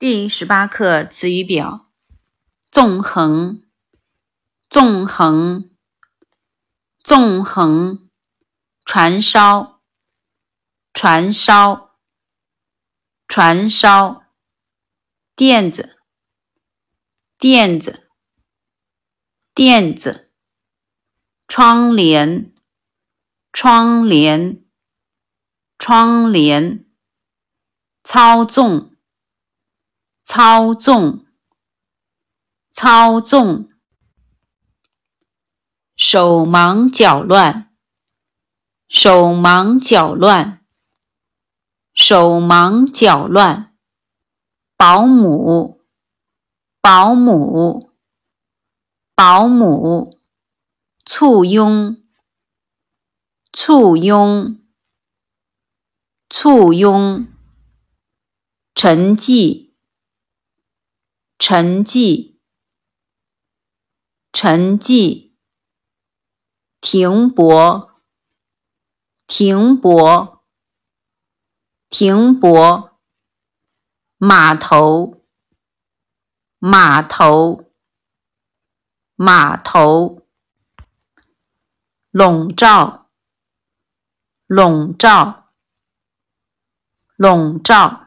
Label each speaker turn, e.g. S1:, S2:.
S1: 第十八课词语表：纵横，纵横，纵横；传烧，传烧，传烧；垫子，垫子，垫子；窗帘，窗帘，窗帘；操纵。操纵，操纵，手忙脚乱，手忙脚乱，手忙脚乱，保姆，保姆，保姆，簇拥，簇拥，簇拥，沉寂。沉寂，沉寂，停泊，停泊，停泊，码头，码头，码头，笼罩，笼罩，笼罩。